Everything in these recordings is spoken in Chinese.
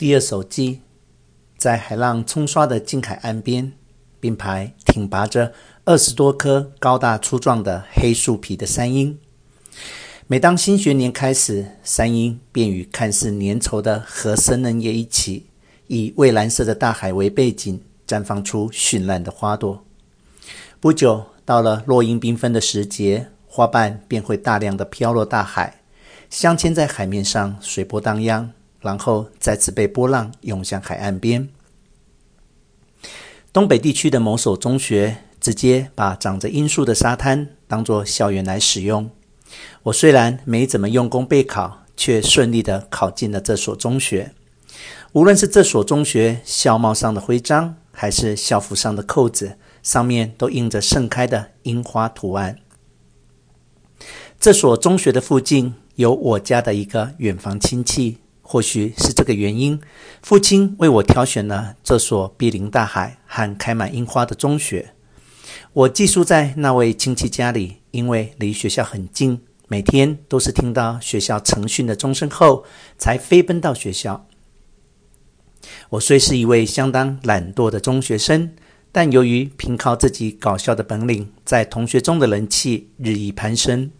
第二手记，在海浪冲刷的近海岸边，并排挺拔着二十多棵高大粗壮的黑树皮的山樱。每当新学年开始，山樱便与看似粘稠的河生嫩叶一起，以蔚蓝色的大海为背景，绽放出绚烂的花朵。不久，到了落英缤纷的时节，花瓣便会大量的飘落大海，镶嵌在海面上，随波荡漾。然后再次被波浪涌向海岸边。东北地区的某所中学直接把长着樱树的沙滩当作校园来使用。我虽然没怎么用功备考，却顺利地考进了这所中学。无论是这所中学校帽上的徽章，还是校服上的扣子，上面都印着盛开的樱花图案。这所中学的附近有我家的一个远房亲戚。或许是这个原因，父亲为我挑选了这所毗邻大海和开满樱花的中学。我寄宿在那位亲戚家里，因为离学校很近，每天都是听到学校晨训的钟声后才飞奔到学校。我虽是一位相当懒惰的中学生，但由于凭靠自己搞笑的本领，在同学中的人气日益攀升。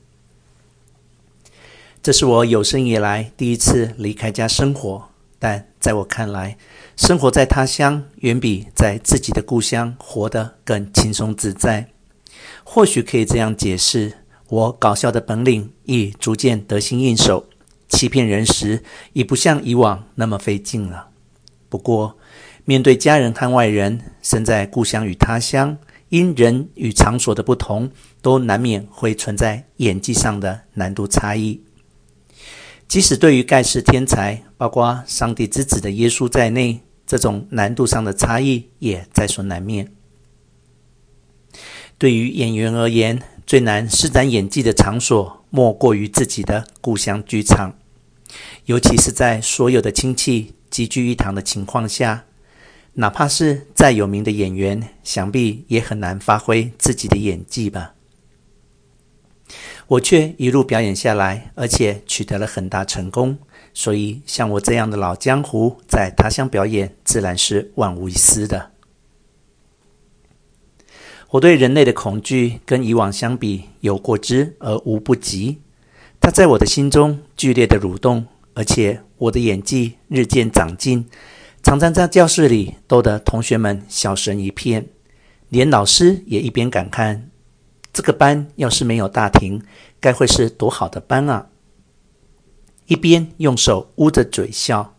这是我有生以来第一次离开家生活，但在我看来，生活在他乡远比在自己的故乡活得更轻松自在。或许可以这样解释：我搞笑的本领已逐渐得心应手，欺骗人时已不像以往那么费劲了。不过，面对家人和外人，身在故乡与他乡，因人与场所的不同，都难免会存在演技上的难度差异。即使对于盖世天才，包括上帝之子的耶稣在内，这种难度上的差异也在所难免。对于演员而言，最难施展演技的场所，莫过于自己的故乡剧场。尤其是在所有的亲戚集聚一堂的情况下，哪怕是再有名的演员，想必也很难发挥自己的演技吧。我却一路表演下来，而且取得了很大成功，所以像我这样的老江湖，在他乡表演自然是万无一失的。我对人类的恐惧跟以往相比，有过之而无不及。它在我的心中剧烈的蠕动，而且我的演技日渐长进，常常在教室里逗得同学们笑声一片，连老师也一边感叹。这个班要是没有大婷，该会是多好的班啊！一边用手捂着嘴笑，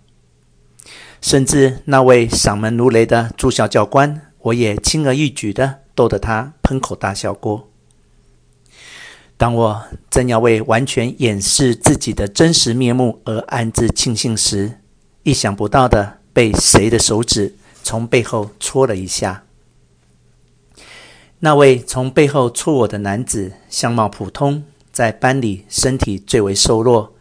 甚至那位嗓门如雷的驻校教官，我也轻而易举的逗得他喷口大笑过。当我正要为完全掩饰自己的真实面目而暗自庆幸时，意想不到的被谁的手指从背后戳了一下。那位从背后戳我的男子，相貌普通，在班里身体最为瘦弱，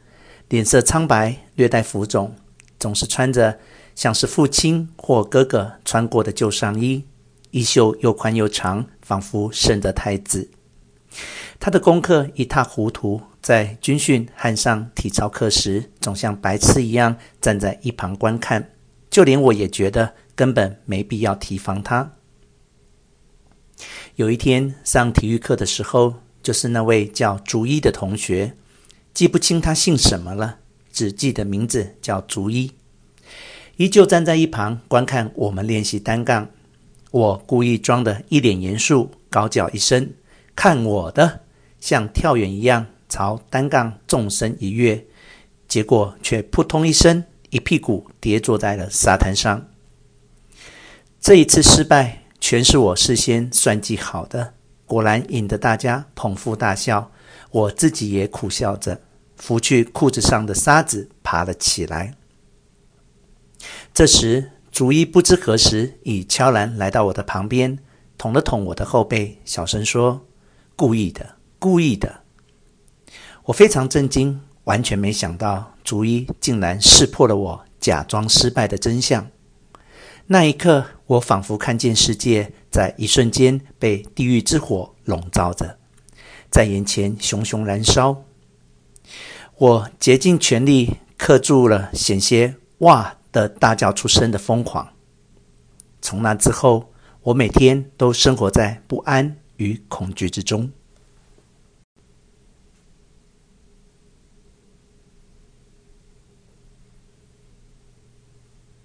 脸色苍白，略带浮肿，总是穿着像是父亲或哥哥穿过的旧上衣，衣袖又宽又长，仿佛圣德太子。他的功课一塌糊涂，在军训和上体操课时，总像白痴一样站在一旁观看，就连我也觉得根本没必要提防他。有一天上体育课的时候，就是那位叫竹一的同学，记不清他姓什么了，只记得名字叫竹一，依旧站在一旁观看我们练习单杠。我故意装得一脸严肃，高叫一声：“看我的！”像跳远一样朝单杠纵身一跃，结果却扑通一声，一屁股跌坐在了沙滩上。这一次失败。全是我事先算计好的，果然引得大家捧腹大笑，我自己也苦笑着，拂去裤子上的沙子，爬了起来。这时，竹一不知何时已悄然来到我的旁边，捅了捅我的后背，小声说：“故意的，故意的。”我非常震惊，完全没想到竹一竟然识破了我假装失败的真相。那一刻，我仿佛看见世界在一瞬间被地狱之火笼罩着，在眼前熊熊燃烧。我竭尽全力克住了险些“哇”的大叫出声的疯狂。从那之后，我每天都生活在不安与恐惧之中。